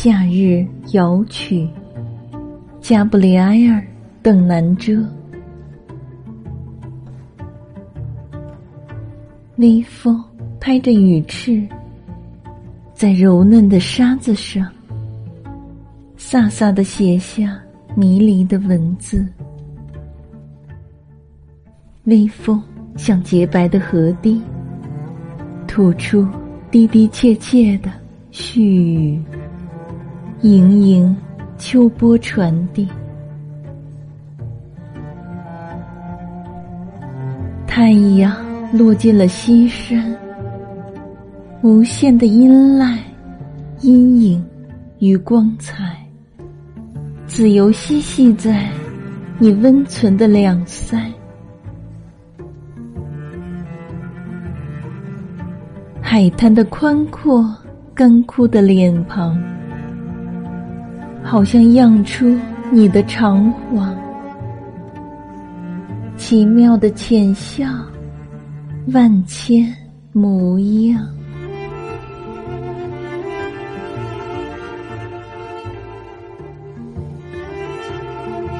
夏日摇曲，加布里埃尔邓南遮。微风拍着羽翅，在柔嫩的沙子上，飒飒的写下迷离的文字。微风像洁白的河堤，吐出的的切切的絮语，盈盈秋波传递。太阳落进了西山，无限的阴籁、阴影与光彩，自由嬉戏在你温存的两腮。海滩的宽阔，干枯的脸庞，好像漾出你的长黄。奇妙的浅笑，万千模样。